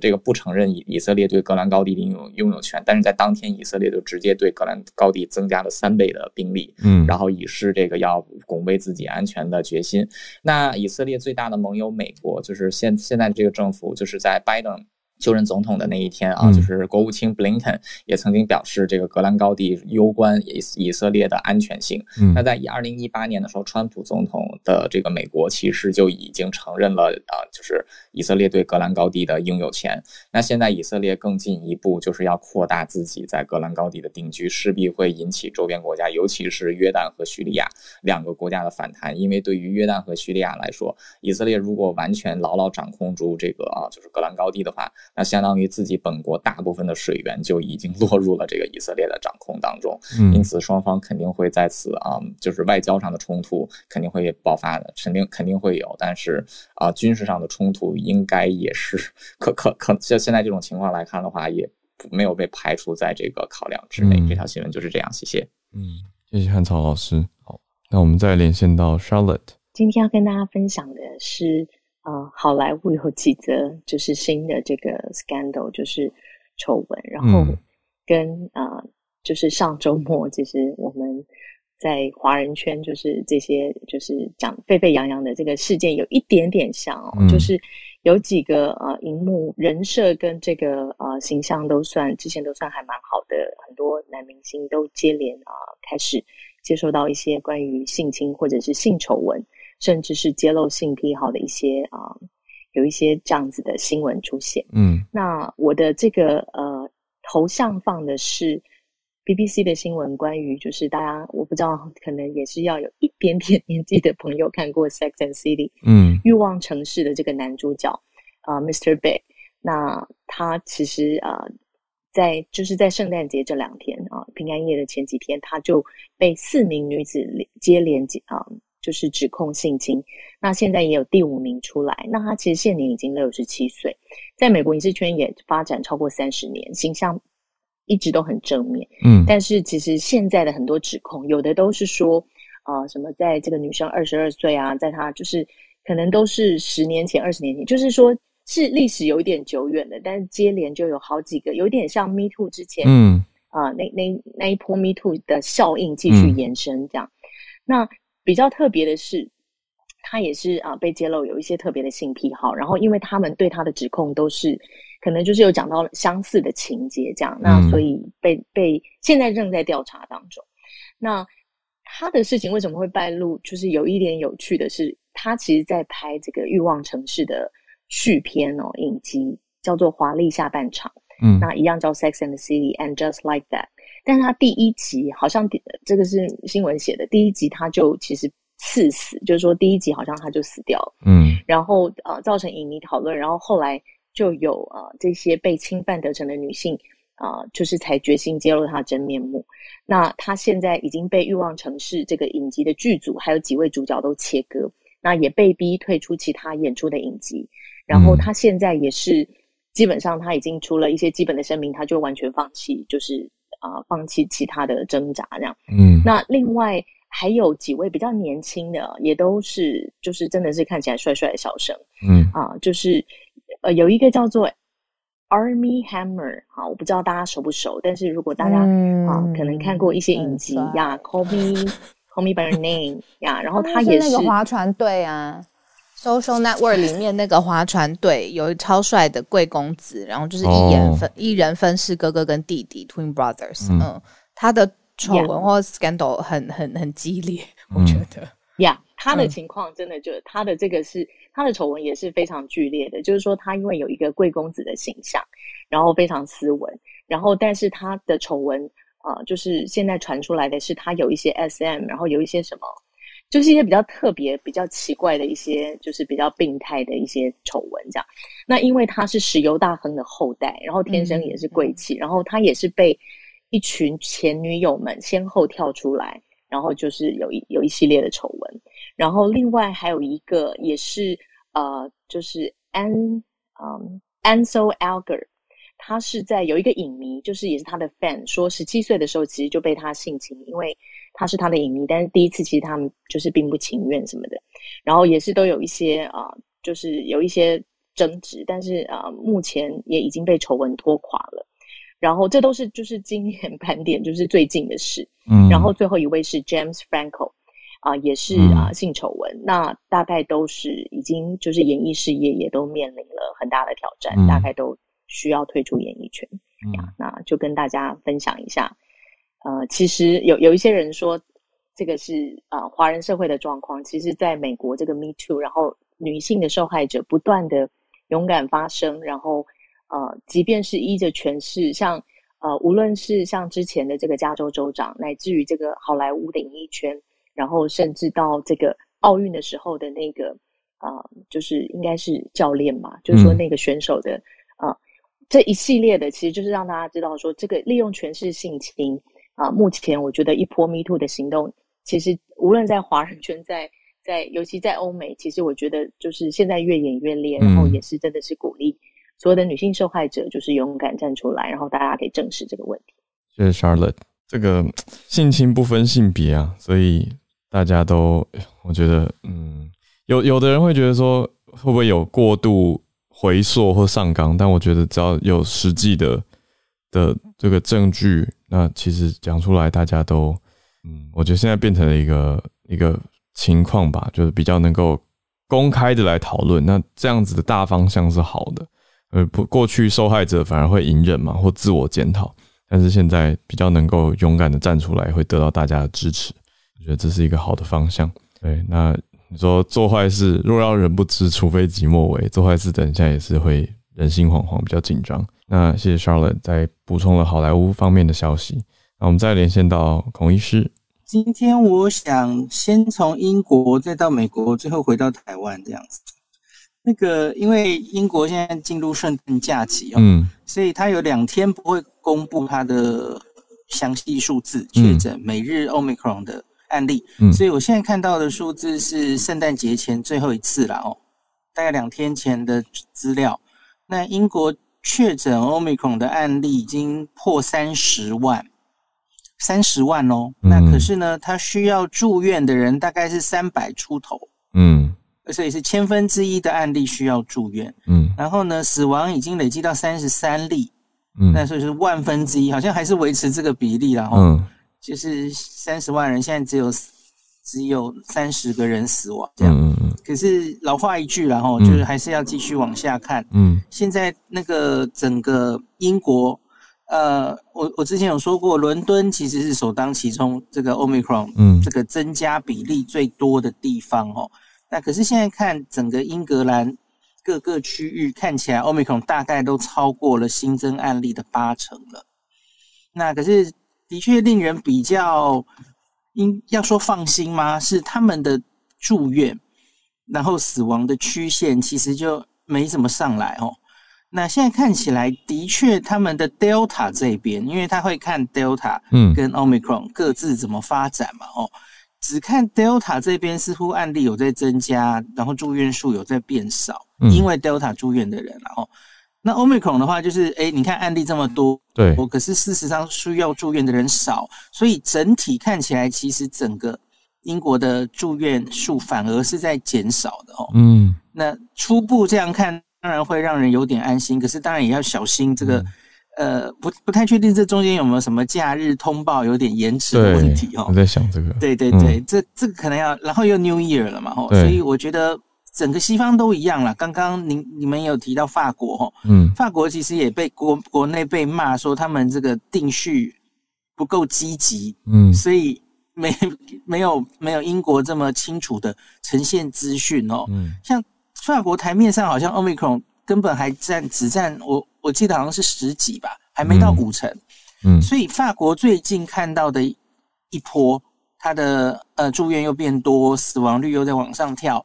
F: 这个不承认以以色列对格兰高地的拥有拥有权，但是在当天以色列就直接对格兰高地增加了三倍的兵力，嗯，然后以示这个要拱卫自己安全的决心。那以色列最大的盟友美国，就是现现在这个政府，就是在拜登。就任总统的那一天啊，就是国务卿布林肯也曾经表示，这个格兰高地攸关以以色列的安全性。嗯，那在以二零一八年的时候，川普总统的这个美国其实就已经承认了啊，就是以色列对格兰高地的拥有权。那现在以色列更进一步，就是要扩大自己在格兰高地的定居，势必会引起周边国家，尤其是约旦和叙利亚两个国家的反弹。因为对于约旦和叙利亚来说，以色列如果完全牢牢掌控住这个啊，就是格兰高地的话，那相当于自己本国大部分的水源就已经落入了这个以色列的掌控当中，因此双方肯定会在此啊，就是外交上的冲突肯定会爆发的，肯定肯定会有，但是啊，军事上的冲突应该也是可可可，像现在这种情况来看的话，也没有被排除在这个考量之内。嗯、这条新闻就是这样，谢谢。
A: 嗯，谢谢汉草老师。好，那我们再连线到 Charlotte，
G: 今天要跟大家分享的是。呃，好莱坞有几则就是新的这个 scandal，就是丑闻，然后跟、嗯、呃，就是上周末，其实我们在华人圈就是这些就是讲沸沸扬扬的这个事件有一点点像哦，嗯、就是有几个呃，荧幕人设跟这个呃呃形象都算之前都算还蛮好的，很多男明星都接连啊、呃、开始接受到一些关于性侵或者是性丑闻，甚至是揭露性癖好的一些啊、呃、有一些这样子的新闻出现。
A: 嗯，
G: 那我的这个呃头像放的是。BBC 的新闻关于就是大家我不知道，可能也是要有一点点年纪的朋友看过《Sex and City》
A: 嗯，
G: 欲望城市的这个男主角啊、呃、Mr. Bay，那他其实啊、呃、在就是在圣诞节这两天啊、呃、平安夜的前几天，他就被四名女子接连接啊、呃、就是指控性侵，那现在也有第五名出来，那他其实现年已经六十七岁，在美国影视圈也发展超过三十年，形象。一直都很正面，
A: 嗯，
G: 但是其实现在的很多指控，有的都是说，呃，什么在这个女生二十二岁啊，在她就是可能都是十年前、二十年前，就是说是历史有一点久远的，但是接连就有好几个，有点像 Me Too 之前，
A: 嗯，
G: 啊、呃，那那那一波 Me Too 的效应继续延伸，这样。嗯、那比较特别的是，他也是啊、呃、被揭露有一些特别的性癖好，然后因为他们对他的指控都是。可能就是有讲到相似的情节，这样，那所以被被现在正在调查当中。那他的事情为什么会败露？就是有一点有趣的是，他其实在拍这个《欲望城市》的续篇哦，影集叫做《华丽下半场》，嗯，那一样叫《Sex and the City》and Just Like That。但是他第一集好像这个是新闻写的，第一集他就其实刺死，就是说第一集好像他就死掉了，嗯，然后呃造成影迷讨论，然后后来。就有呃这些被侵犯得逞的女性啊、呃，就是才决心揭露她真面目。那他现在已经被《欲望城市》这个影集的剧组还有几位主角都切割，那也被逼退出其他演出的影集。然后他现在也是基本上他已经出了一些基本的声明，他就完全放弃，就是啊、呃、放弃其他的挣扎这样。嗯，那另外还有几位比较年轻的，也都是就是真的是看起来帅帅的小生。嗯啊、呃，就是。呃，有一个叫做 Armie Hammer，好，我不知道大家熟不熟，但是如果大家啊、嗯呃，可能看过一些影集呀，Call Me Call Me by Your Name 呀，然后他也是
B: 那个划船队啊，Social Network 里面那个划船队有超帅的贵公子，然后就是一人分、哦、一人分饰哥哥跟弟弟 Twin Brothers，嗯，嗯，他的丑闻或 scandal 很很很激烈，我觉得。
G: 呀，yeah, 他的情况真的就、嗯、他的这个是。他的丑闻也是非常剧烈的，就是说他因为有一个贵公子的形象，然后非常斯文，然后但是他的丑闻啊、呃，就是现在传出来的是他有一些 SM，然后有一些什么，就是一些比较特别、比较奇怪的一些，就是比较病态的一些丑闻这样。那因为他是石油大亨的后代，然后天生也是贵气，嗯、然后他也是被一群前女友们先后跳出来，然后就是有一有一系列的丑闻。然后另外还有一个也是呃，就是安嗯 Ansel Elgort，他是在有一个影迷，就是也是他的 fan，说十七岁的时候其实就被他性侵，因为他是他的影迷，但是第一次其实他们就是并不情愿什么的，然后也是都有一些啊、呃，就是有一些争执，但是啊、呃，目前也已经被丑闻拖垮了。然后这都是就是今年 盘点就是最近的事，嗯，然后最后一位是 James Franco。啊，也是啊，性丑闻，嗯，那大概都是已经就是演艺事业也都面临了很大的挑战，嗯，大概都需要退出演艺圈，嗯，呀。那就跟大家分享一下，呃，其实有有一些人说这个是啊，华人社会的状况。其实，在美国这个 Me Too，然后女性的受害者不断的勇敢发声，然后呃，即便是依着权势，像呃，无论是像之前的这个加州州长，乃至于这个好莱坞的演艺圈。然后甚至到这个奥运的时候的那个啊、呃，就是应该是教练嘛，就是说那个选手的啊、呃，这一系列的，其实就是让大家知道说，这个利用权势性侵啊、呃，目前我觉得一波 Me Too 的行动，其实无论在华人圈，在在尤其在欧美，其实我觉得就是现在越演越烈，然后也是真的是鼓励所有的女性受害者，就是勇敢站出来，然后大家可以正视这个问题。
A: 谢谢 Charlotte，这个性侵不分性别啊，所以。大家都，我觉得，嗯，有有的人会觉得说，会不会有过度回溯或上纲？但我觉得只要有实际的的这个证据，那其实讲出来，大家都，嗯，我觉得现在变成了一个一个情况吧，就是比较能够公开的来讨论。那这样子的大方向是好的。呃，不，过去受害者反而会隐忍嘛，或自我检讨，但是现在比较能够勇敢的站出来，会得到大家的支持。我觉得这是一个好的方向。对，那你说做坏事，若要人不知，除非己莫为。做坏事，等一下也是会人心惶惶，比较紧张。那谢谢 Charlotte 再补充了好莱坞方面的消息。那我们再连线到孔医师。
H: 今天我想先从英国再到美国，最后回到台湾这样子。那个，因为英国现在进入圣诞假期哦，嗯，所以他有两天不会公布他的详细数字确诊每日 Omicron 的案例，嗯，所以我现在看到的数字是圣诞节前最后一次了哦，大概两天前的资料。那英国确诊 Omicron 的案例已经破三十万，三十万哦，那可是呢，他需要住院的人大概是三百出头，嗯。所以是千分之一的案例需要住院，嗯，然后呢，死亡已经累积到三十三例，嗯，那所以是万分之一，好像还是维持这个比例，然后，嗯，就是三十万人现在只有只有三十个人死亡，这样，嗯嗯，可是老话一句，然后就是还是要继续往下看，嗯，现在那个整个英国，呃，我我之前有说过，伦敦其实是首当其冲，这个 Omicron，嗯，这个增加比例最多的地方哦。那可是现在看整个英格兰各个区域，看起来 Omicron 大概都超过了新增案例的八成了。那可是的确令人比较，应要说放心吗？是他们的住院，然后死亡的曲线其实就没怎么上来哦。那现在看起来的确他们的 Delta 这边，因为他会看 Delta 嗯跟 Omicron 各自怎么发展嘛哦。只看 Delta 这边似乎案例有在增加，然后住院数有在变少，嗯、因为 Delta 住院的人，然后那 Omicron 的话就是，哎，你看案例这么多，对，可是事实上需要住院的人少，所以整体看起来其实整个英国的住院数反而是在减少的哦。嗯，那初步这样看，当然会让人有点安心，可是当然也要小心这个。嗯呃，不不太确定这中间有没有什么假日通报有点延迟的问题哦。
A: 我在想这个。
H: 对对对，嗯、这这个可能要，然后又 New Year 了嘛，吼，所以我觉得整个西方都一样了。刚刚您你们有提到法国，吼，嗯，法国其实也被国国内被骂说他们这个定序不够积极，嗯，所以没 没有没有英国这么清楚的呈现资讯哦。嗯，像法国台面上好像 Omicron 根本还占只占我我记得好像是十几吧，还没到五成。嗯，所以法国最近看到的一波，它的呃住院又变多，死亡率又在往上跳，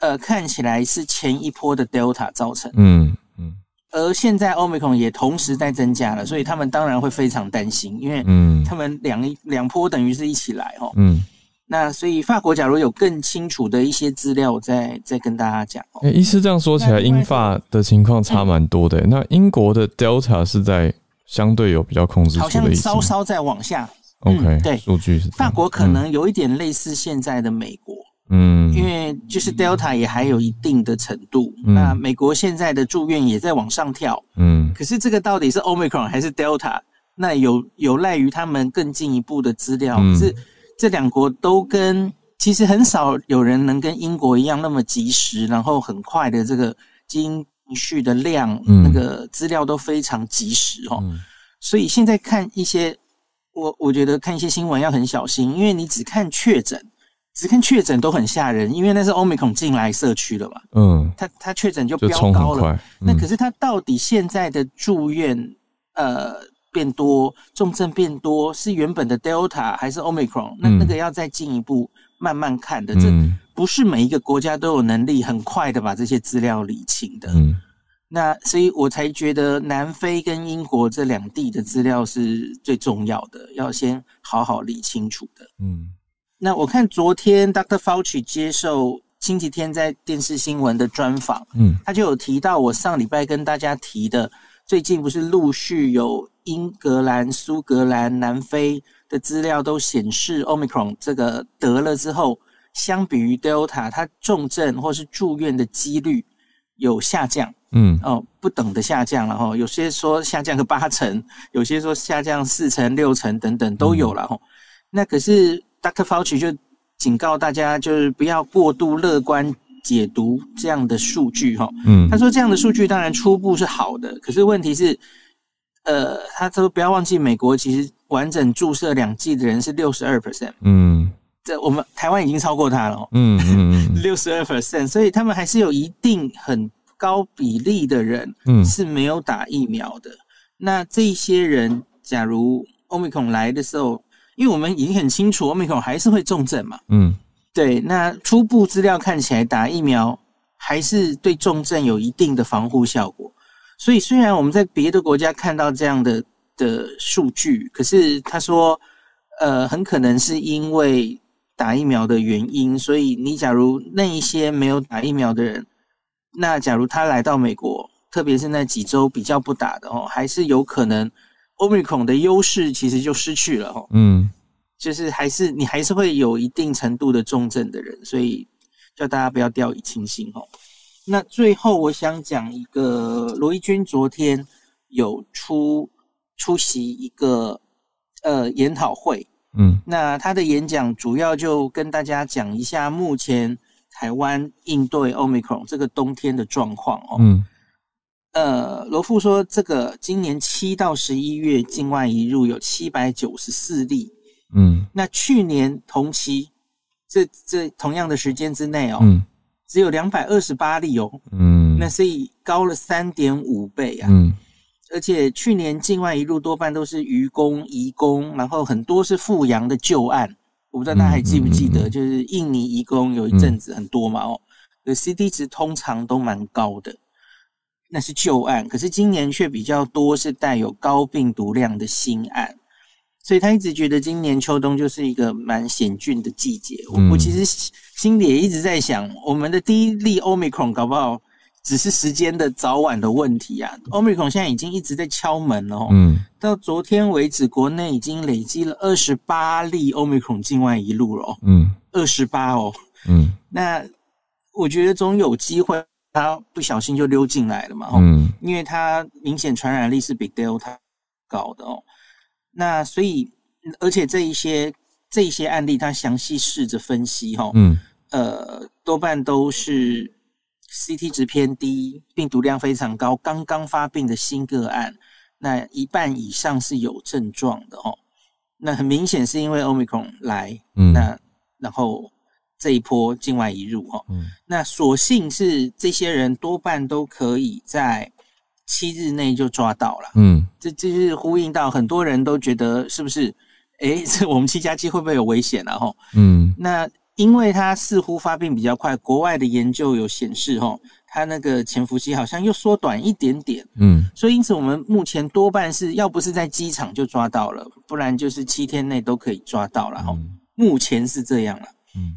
H: 呃，看起来是前一波的 Delta 造成。嗯嗯。而现在 Omicron 也同时在增加了，所以他们当然会非常担心，因为嗯，他们两两波等于是一起来哦。嗯。那所以法国假如有更清楚的一些资料，我再再跟大家讲。
A: 哎、欸，医师这样说起来，英法的情况差蛮多的。那英国的 Delta 是在相对有比较控制住的
H: 稍稍在往下。
A: OK，、嗯、
H: 对，
A: 数据是
H: 法国可能有一点类似现在的美国，嗯，因为就是 Delta 也还有一定的程度。嗯、那美国现在的住院也在往上跳，嗯，可是这个到底是 Omicron 还是 Delta？那有有赖于他们更进一步的资料，嗯、是。这两国都跟其实很少有人能跟英国一样那么及时，然后很快的这个基因序的量，嗯、那个资料都非常及时哦。嗯、所以现在看一些，我我觉得看一些新闻要很小心，因为你只看确诊，只看确诊都很吓人，因为那是 Omicron 进来社区了嘛。嗯，他他确诊就飙高了。嗯、那可是他到底现在的住院，呃。变多，重症变多，是原本的 Delta 还是 Omicron？那那个要再进一步慢慢看的，嗯、这不是每一个国家都有能力很快的把这些资料理清的。嗯，那所以我才觉得南非跟英国这两地的资料是最重要的，要先好好理清楚的。嗯，那我看昨天 Dr. Fauci 接受星期天在电视新闻的专访，嗯，他就有提到我上礼拜跟大家提的，最近不是陆续有。英格兰、苏格兰、南非的资料都显示，Omicron 这个得了之后，相比于 Delta，它重症或是住院的几率有下降，嗯，哦，不等的下降了哈。有些说下降个八成，有些说下降四成、六成等等都有了哈。嗯、那可是 Dr. Fauci 就警告大家，就是不要过度乐观解读这样的数据哈。嗯，他说这样的数据当然初步是好的，可是问题是，呃，他说不要忘记美国其实完整注射两剂的人是六十二 percent。嗯。这我们台湾已经超过他了，哦，嗯嗯嗯，六十二 percent，所以他们还是有一定很高比例的人，嗯，是没有打疫苗的。嗯、那这些人，假如 Omicron 来的时候，因为我们已经很清楚，Omicron 还是会重症嘛，嗯，对。那初步资料看起来，打疫苗还是对重症有一定的防护效果。所以虽然我们在别的国家看到这样的的数据，可是他说，呃，很可能是因为。打疫苗的原因，所以你假如那一些没有打疫苗的人，那假如他来到美国，特别是那几周比较不打的哦，还是有可能 Omicron 的优势其实就失去了哈。嗯，就是还是你还是会有一定程度的重症的人，所以叫大家不要掉以轻心哦。那最后我想讲一个，罗一军昨天有出出席一个呃研讨会。嗯，那他的演讲主要就跟大家讲一下目前台湾应对 Omicron 这个冬天的状况哦。嗯，呃，罗富说，这个今年七到十一月境外移入有七百九十四例。嗯，那去年同期这这同样的时间之内哦，嗯，只有两百二十八例哦。嗯，那所以高了三点五倍啊。嗯。而且去年境外移入多半都是渔工、移工，然后很多是富阳的旧案。我不知道大家还记不记得，就是印尼移工有一阵子很多嘛哦，的，C D 值通常都蛮高的，那是旧案。可是今年却比较多是带有高病毒量的新案，所以他一直觉得今年秋冬就是一个蛮险峻的季节。我我其实心里也一直在想，我们的第一例 Omicron 搞不好。只是时间的早晚的问题啊！Omicron 现在已经一直在敲门了哦。嗯，到昨天为止，国内已经累积了二十八例 Omicron 境外一路了哦。嗯，二十八哦。嗯，那我觉得总有机会，他不小心就溜进来了嘛。嗯，因为他明显传染力是比 Delta 高的哦。那所以，而且这一些这一些案例，他详细试着分析哈。嗯，呃，多半都是。CT 值偏低，病毒量非常高，刚刚发病的新个案，那一半以上是有症状的哦。那很明显是因为 Omicron 来，嗯，那然后这一波境外移入哦，嗯，那所幸是这些人多半都可以在七日内就抓到了，嗯，这这就是呼应到很多人都觉得是不是？哎，这我们七加七会不会有危险啊？吼，嗯，那。因为它似乎发病比较快，国外的研究有显示，吼，它那个潜伏期好像又缩短一点点，嗯，所以因此我们目前多半是要不是在机场就抓到了，不然就是七天内都可以抓到了，吼，目前是这样了，嗯，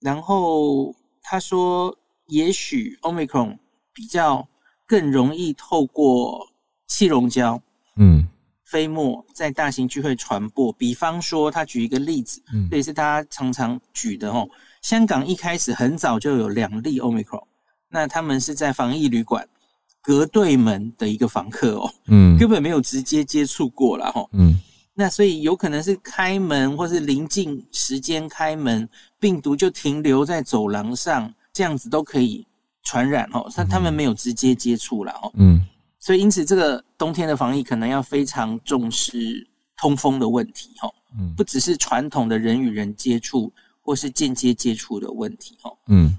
H: 然后他说，也许 Omicron 比较更容易透过气溶胶，嗯。飞沫在大型聚会传播，比方说，他举一个例子，嗯，这也是他常常举的哦。香港一开始很早就有两例 Omicron，那他们是在防疫旅馆隔对门的一个房客哦，嗯，根本没有直接接触过了哈，嗯，那所以有可能是开门或是临近时间开门，病毒就停留在走廊上，这样子都可以传染哦。他他们没有直接接触了哦，嗯。所以，因此，这个冬天的防疫可能要非常重视通风的问题，哦，嗯，不只是传统的人与人接触或是间接接触的问题，哦，嗯。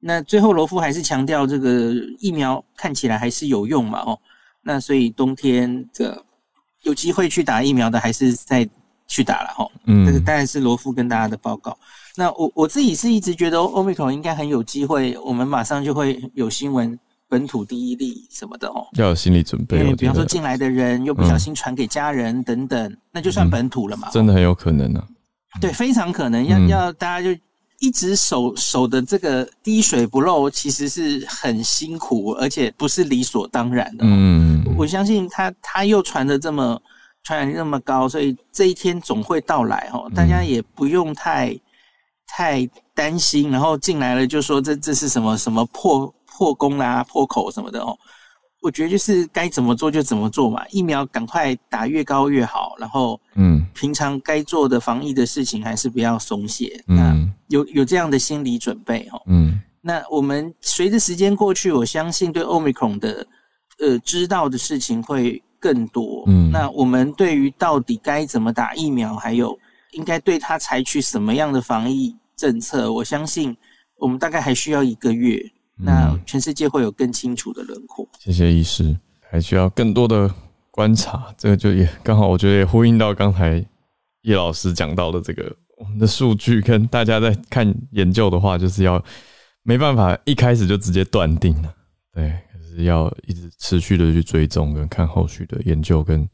H: 那最后，罗夫还是强调，这个疫苗看起来还是有用嘛，哦，那所以冬天这有机会去打疫苗的，还是再去打了，哈，嗯。这个当然是罗夫跟大家的报告。那我我自己是一直觉得，Omicron 应该很有机会，我们马上就会有新闻。本土第一例什么的哦，
A: 要有心理准备。
H: 比方说进来的人又不小心传给家人等等，嗯、那就算本土了嘛。
A: 真的很有可能呢、
H: 啊。对，非常可能。要、嗯、要大家就一直守守的这个滴水不漏，其实是很辛苦，而且不是理所当然的。嗯，我相信他他又传的这么传染力那么高，所以这一天总会到来哦。大家也不用太太担心，然后进来了就说这这是什么什么破。破功啦、破口什么的哦，我觉得就是该怎么做就怎么做嘛。疫苗赶快打越高越好，然后嗯，平常该做的防疫的事情还是不要松懈。嗯，有有这样的心理准备哦。嗯，那我们随着时间过去，我相信对 Omicron 的呃知道的事情会更多。嗯，那我们对于到底该怎么打疫苗，还有应该对它采取什么样的防疫政策，我相信我们大概还需要一个月。那全世界会有更清楚的轮廓。
A: 谢谢医师，还需要更多的观察。这个就也刚好，我觉得也呼应到刚才叶老师讲到的这个，我们的数据跟大家在看研究的话，就是要没办法一开始就直接断定了，对，可是要一直持续的去追踪跟看后续的研究跟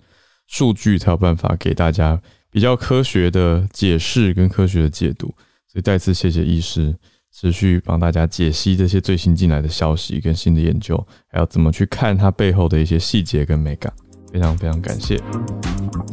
A: 数据，才有办法给大家比较科学的解释跟科学的解读。所以再次谢谢医师。持续帮大家解析这些最新进来的消息跟新的研究，还有怎么去看它背后的一些细节跟美感，非常非常感谢，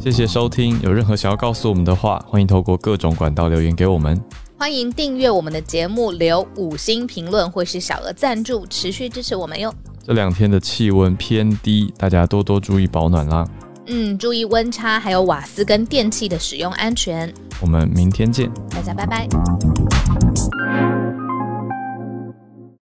A: 谢谢收听。有任何想要告诉我们的话，欢迎透过各种管道留言给我们。
B: 欢迎订阅我们的节目，留五星评论或是小额赞助，持续支持我们哟。
A: 这两天的气温偏低，大家多多注意保暖啦。
B: 嗯，注意温差，还有瓦斯跟电器的使用安全。
A: 我们明天见，
B: 大家拜拜。